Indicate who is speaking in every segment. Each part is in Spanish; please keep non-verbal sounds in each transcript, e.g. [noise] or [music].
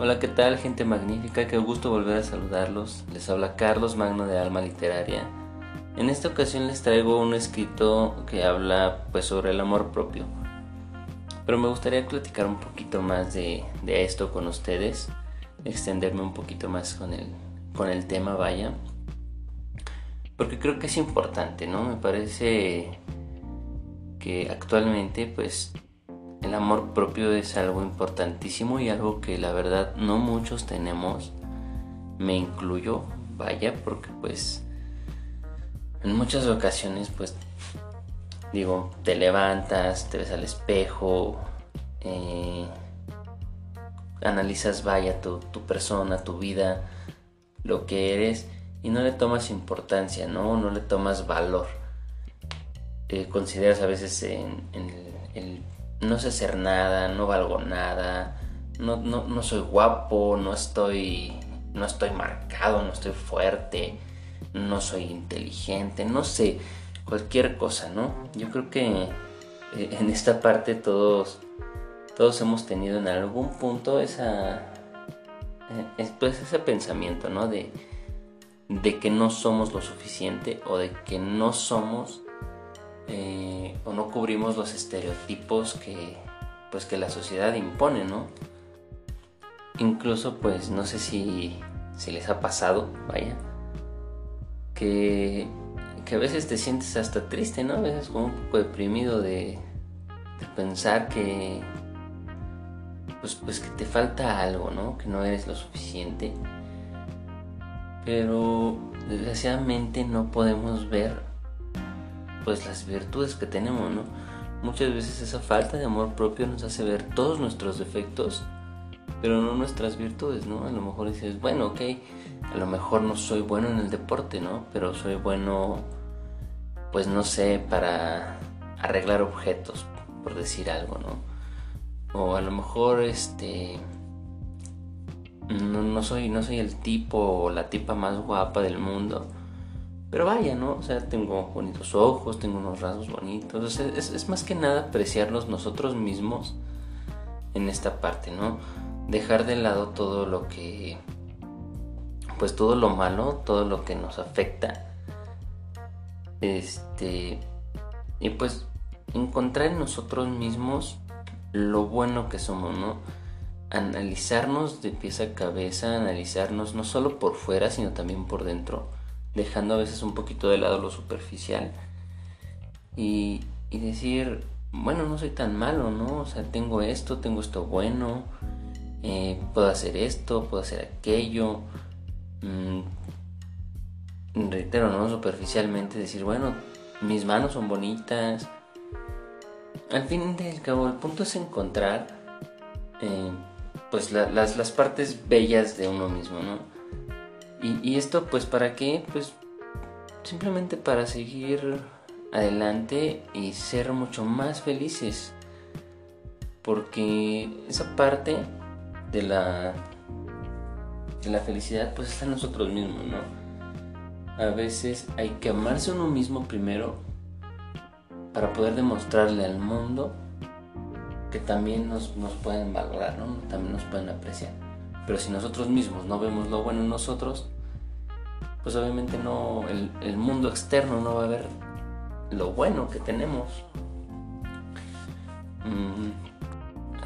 Speaker 1: Hola, ¿qué tal gente magnífica? Qué gusto volver a saludarlos. Les habla Carlos Magno de Alma Literaria. En esta ocasión les traigo un escrito que habla pues sobre el amor propio. Pero me gustaría platicar un poquito más de, esto con ustedes, extenderme un poquito más con el, con el tema, vaya. Porque creo que es importante, ¿no? Me parece que actualmente pues el amor propio es algo importantísimo y algo que la verdad no muchos tenemos. Me incluyo, vaya, porque pues en muchas ocasiones pues digo, te levantas, te ves al espejo, eh, analizas, vaya, tu, persona, tu vida, lo que eres y no le tomas importancia, ¿no? No le tomas valor. Eh, consideras a veces en, el no sé hacer nada, no valgo nada, no, no, soy guapo, no estoy, no estoy marcado, no estoy fuerte, no soy inteligente, no sé, cualquier cosa, ¿no? Yo creo que eh, en esta parte todos, todos hemos tenido en algún punto esa, eh, pues ese pensamiento, ¿no? De, de que no somos lo suficiente o de que no somos eh, o no cubrimos los estereotipos que, pues, que la sociedad impone, ¿no? Incluso, pues, no sé si, si les ha pasado, vaya, que, que a veces te sientes hasta triste, ¿no? A veces como un poco deprimido de, de pensar que, pues, pues que te falta algo, ¿no? Que no eres lo suficiente. Pero desgraciadamente no podemos ver pues las virtudes que tenemos, ¿no? Muchas veces esa falta de amor propio nos hace ver todos nuestros defectos, pero no nuestras virtudes, ¿no? A lo mejor dices, bueno, ok, a lo mejor no soy bueno en el deporte, ¿no? Pero soy bueno, pues no sé, para arreglar objetos, por decir algo, ¿no? O a lo mejor, este, no, no soy, no soy el tipo o la tipa más guapa del mundo, pero vaya, ¿no? O sea, tengo bonitos ojos, tengo unos rasgos bonitos. O sea, es, más que nada apreciarnos nosotros mismos en esta parte, ¿no? Dejar de lado todo lo que. Pues todo lo malo, todo lo que nos afecta. Este. Y pues encontrar en nosotros mismos lo bueno que somos, ¿no? Analizarnos de pieza a cabeza, analizarnos no solo por fuera, sino también por dentro dejando a veces un poquito de lado lo superficial y, decir, bueno, no soy tan malo, ¿no? O sea, tengo esto, tengo esto bueno, eh, puedo hacer esto, puedo hacer aquello. Mm, reitero, ¿no? Superficialmente decir, bueno, mis manos son bonitas. Al fin del cabo, el punto es encontrar eh, pues las, las partes bellas de uno mismo, ¿no? Y, esto pues para qué? Pues simplemente para seguir adelante y ser mucho más felices. Porque esa parte de la, de la felicidad pues está en nosotros mismos, ¿no? A veces hay que amarse uno mismo primero para poder demostrarle al mundo que también nos, nos pueden valorar, ¿no? También nos pueden apreciar. Pero si nosotros mismos no vemos lo bueno en nosotros, pues obviamente no, el, mundo externo no va a ver lo bueno que tenemos. Mm,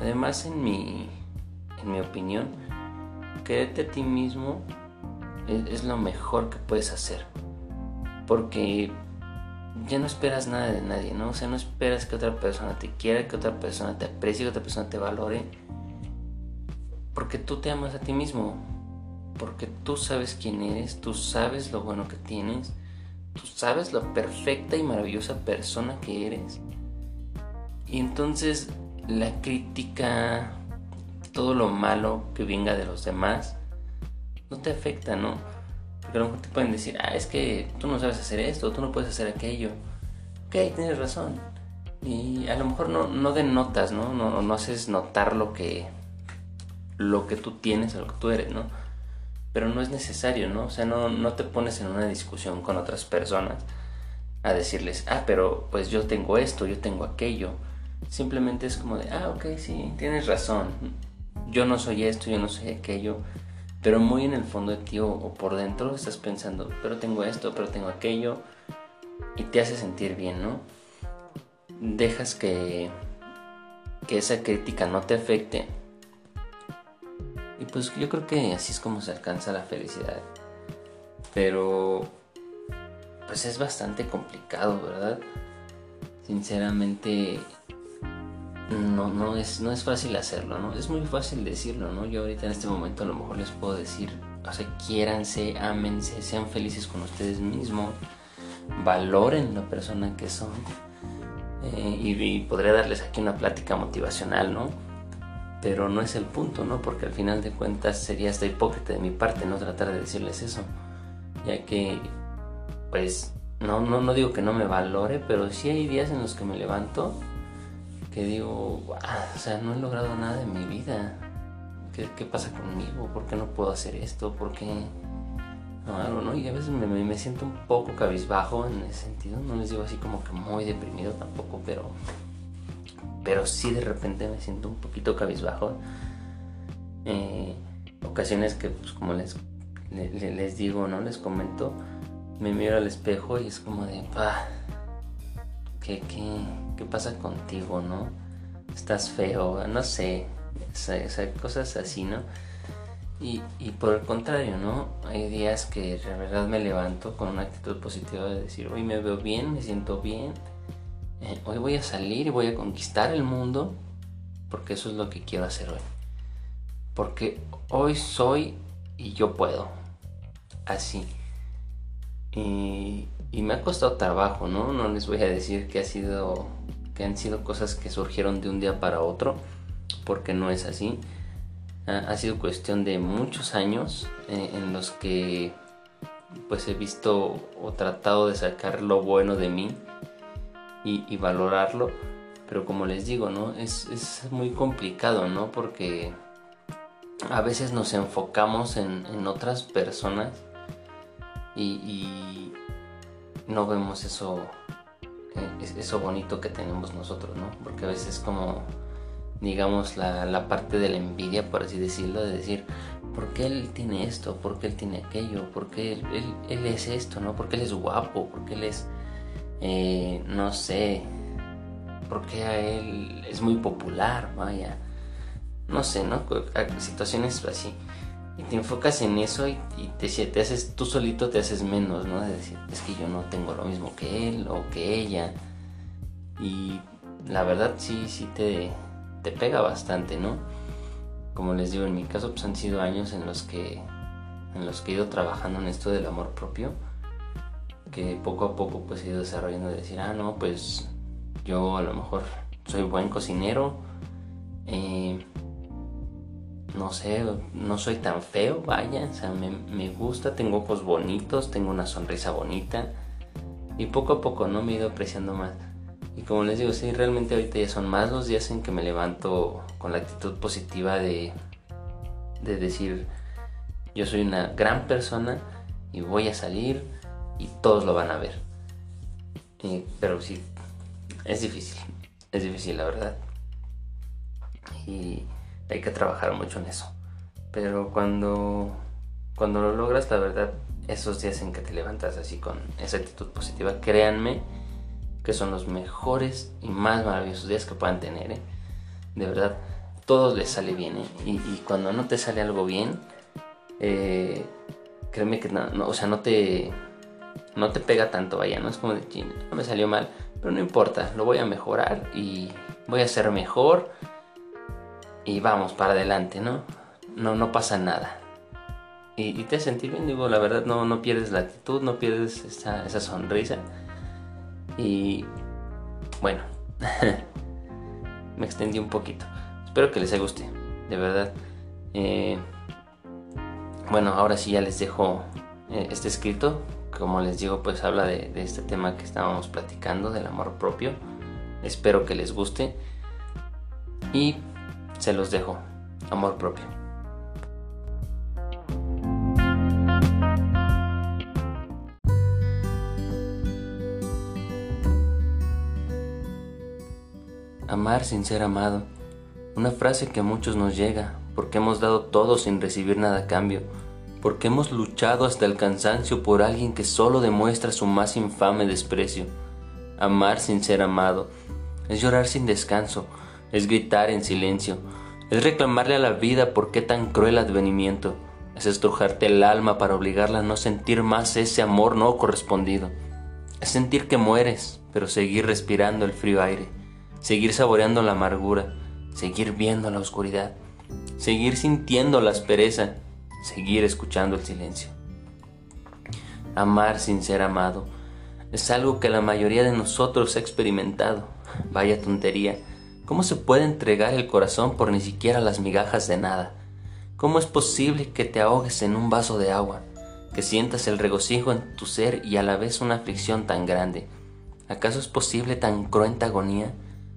Speaker 1: además, en mi, en mi opinión, quererte a ti mismo es, es lo mejor que puedes hacer. Porque ya no esperas nada de nadie, ¿no? O sea, no esperas que otra persona te quiera, que otra persona te aprecie, que otra persona te valore porque tú te amas a ti mismo, porque tú sabes quién eres, tú sabes lo bueno que tienes, tú sabes lo perfecta y maravillosa persona que eres. Y entonces la crítica, todo lo malo que venga de los demás, no te afecta, ¿no? Porque a lo mejor te pueden decir, ah, es que tú no sabes hacer esto, tú no puedes hacer aquello. Ok, tienes razón. Y a lo mejor no, no denotas, ¿no? No, no haces notar lo que lo que tú tienes, lo que tú eres, ¿no? Pero no es necesario, ¿no? O sea, no, no te pones en una discusión con otras personas a decirles, ah, pero pues yo tengo esto, yo tengo aquello. Simplemente es como de, ah, ok, sí, tienes razón. yo no soy esto, yo no soy aquello, pero muy en el fondo de ti o, por dentro estás pensando, pero tengo esto, pero tengo aquello, y te hace sentir bien, ¿no? Dejas que, que esa crítica no te afecte. Y pues yo creo que así es como se alcanza la felicidad. Pero pues es bastante complicado, ¿verdad? Sinceramente no, no, es, no es fácil hacerlo, ¿no? Es muy fácil decirlo, ¿no? Yo ahorita en este momento a lo mejor les puedo decir, o sea, quiéranse, ámense, sean felices con ustedes mismos, valoren la persona que son. Eh, y, y, podría darles aquí una plática motivacional, ¿no? Pero no es el punto, ¿no? Porque al final de cuentas sería hasta hipócrita de mi parte no tratar de decirles eso, ya que, pues, no, no, no digo que no me valore, pero sí hay días en los que me levanto que digo, o sea, no he logrado nada en mi vida. ¿Qué, pasa conmigo? ¿Por qué no puedo hacer esto? ¿Por qué no no? Y a veces me, me, siento un poco cabizbajo en ese sentido. No les digo así como que muy deprimido tampoco, pero, pero sí de repente me siento un poquito cabizbajo. Eh, ocasiones que, pues como les, les, digo, ¿no? Les comento, me miro al espejo y es como de, ah, ¿qué, qué, qué pasa contigo, no? Estás feo, no sé, o cosas así, ¿no? Y, por el contrario, ¿no? Hay días que de verdad me levanto con una actitud positiva de decir, hoy me veo bien, me siento bien, eh, hoy voy a salir y voy a conquistar el mundo, porque eso es lo que quiero hacer hoy. Porque hoy soy y yo puedo. Así. Y, me ha costado trabajo, ¿no? No les voy a decir que ha sido que han sido cosas que surgieron de un día para otro, porque no es así. Ha, sido cuestión de muchos años eh, en los que pues he visto o tratado de sacar lo bueno de mí y, valorarlo, pero como les digo, ¿no? Es, es, muy complicado, ¿no? Porque a veces nos enfocamos en, en otras personas y no vemos eso eso bonito que tenemos nosotros, ¿no? Porque a veces como, digamos, la, parte de la envidia, por así decirlo, de decir, ¿por qué él tiene esto? ¿Por qué él tiene aquello? ¿Por qué él, es esto? ¿No? ¿Por qué él es guapo? ¿Por qué él es, eh, no sé, por qué a él es muy popular? Vaya, no sé, ¿no? Situaciones así y te enfocas en eso y, te, te, haces, tú solito te haces menos, ¿no? De decir, es que yo no tengo lo mismo que él o que ella. Y la verdad sí, sí te, te pega bastante, ¿no? Como les digo, en mi caso pues han sido años en los que, en los que he ido trabajando en esto del amor propio, que poco a poco pues he ido desarrollando de decir, ah, no, pues yo a lo mejor soy buen cocinero, eh, no sé, no soy tan feo, vaya, o sea, me, gusta, tengo ojos bonitos, tengo una sonrisa bonita y poco a poco, ¿no? Me he ido apreciando más. Y como les digo, sí, realmente ahorita ya son más los días en que me levanto con la actitud positiva de, de decir, yo soy una gran persona y voy a salir y todos lo van a ver. pero sí, es difícil, es difícil la verdad. Y hay que trabajar mucho en eso. Pero cuando, cuando lo logras, la verdad, esos días en que te levantas así con esa actitud positiva, créanme que son los mejores y más maravillosos días que puedan tener. ¿eh? De verdad, todos les sale bien. ¿eh? Y, cuando no te sale algo bien, eh, créeme que no, o sea, no te, no te pega tanto, vaya, no es como de, no me salió mal, pero no importa, lo voy a mejorar y voy a ser mejor y vamos para adelante, ¿no? No, no pasa nada. Y, te sentí bien, digo, la verdad no, no pierdes la actitud, no pierdes esa, esa sonrisa. Y bueno, [laughs] me extendí un poquito. Espero que les guste, de verdad. Eh, bueno, ahora sí ya les dejo eh, este escrito. Como les digo, pues habla de, este tema que estábamos platicando, del amor propio. Espero que les guste. Y se los dejo. Amor propio. Amar sin ser amado. Una frase que a muchos nos llega, porque hemos dado todo sin recibir nada a cambio, porque hemos luchado hasta el cansancio por alguien que solo demuestra su más infame desprecio. Amar sin ser amado es llorar sin descanso, es gritar en silencio, es reclamarle a la vida por qué tan cruel advenimiento, es estrujarte el alma para obligarla a no sentir más ese amor no correspondido, es sentir que mueres, pero seguir respirando el frío aire, seguir saboreando la amargura, seguir viendo la oscuridad, seguir sintiendo la aspereza, seguir escuchando el silencio. Amar sin ser amado es algo que la mayoría de nosotros ha experimentado. Vaya tontería. ¿Cómo se puede entregar el corazón por ni siquiera las migajas de nada? ¿Cómo es posible que te ahogues en un vaso de agua, que sientas el regocijo en tu ser y a la vez una aflicción tan grande? ¿Acaso es posible tan cruenta agonía?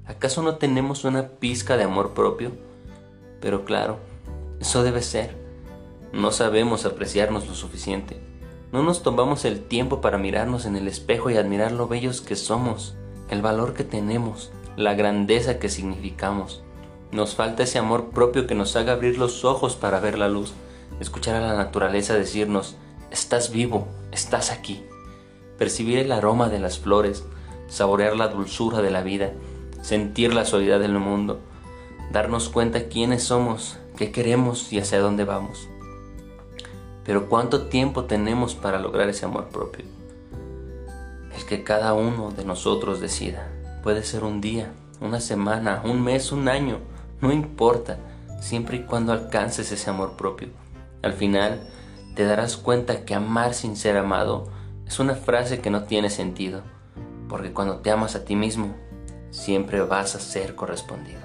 Speaker 1: ¿Acaso no tenemos una pizca de amor propio? Pero claro, eso debe ser. No sabemos apreciarnos lo suficiente. No nos tomamos el tiempo para mirarnos en el espejo y admirar lo bellos que somos, el valor que tenemos, la grandeza que significamos. Nos falta ese amor propio que nos haga abrir los ojos para ver la luz, escuchar a la naturaleza decirnos, estás vivo, estás aquí. Percibir el aroma de las flores, saborear la dulzura de la vida, sentir la soledad del mundo, darnos cuenta quiénes somos, qué queremos y hacia dónde vamos. Pero ¿cuánto tiempo tenemos para lograr ese amor propio? El que cada uno de nosotros decida. Puede ser un día, una semana, un mes, un año, no importa, siempre y cuando alcances ese amor propio. Al final, te darás cuenta que amar sin ser amado es una frase que no tiene sentido, porque cuando te amas a ti mismo, siempre vas a ser correspondido.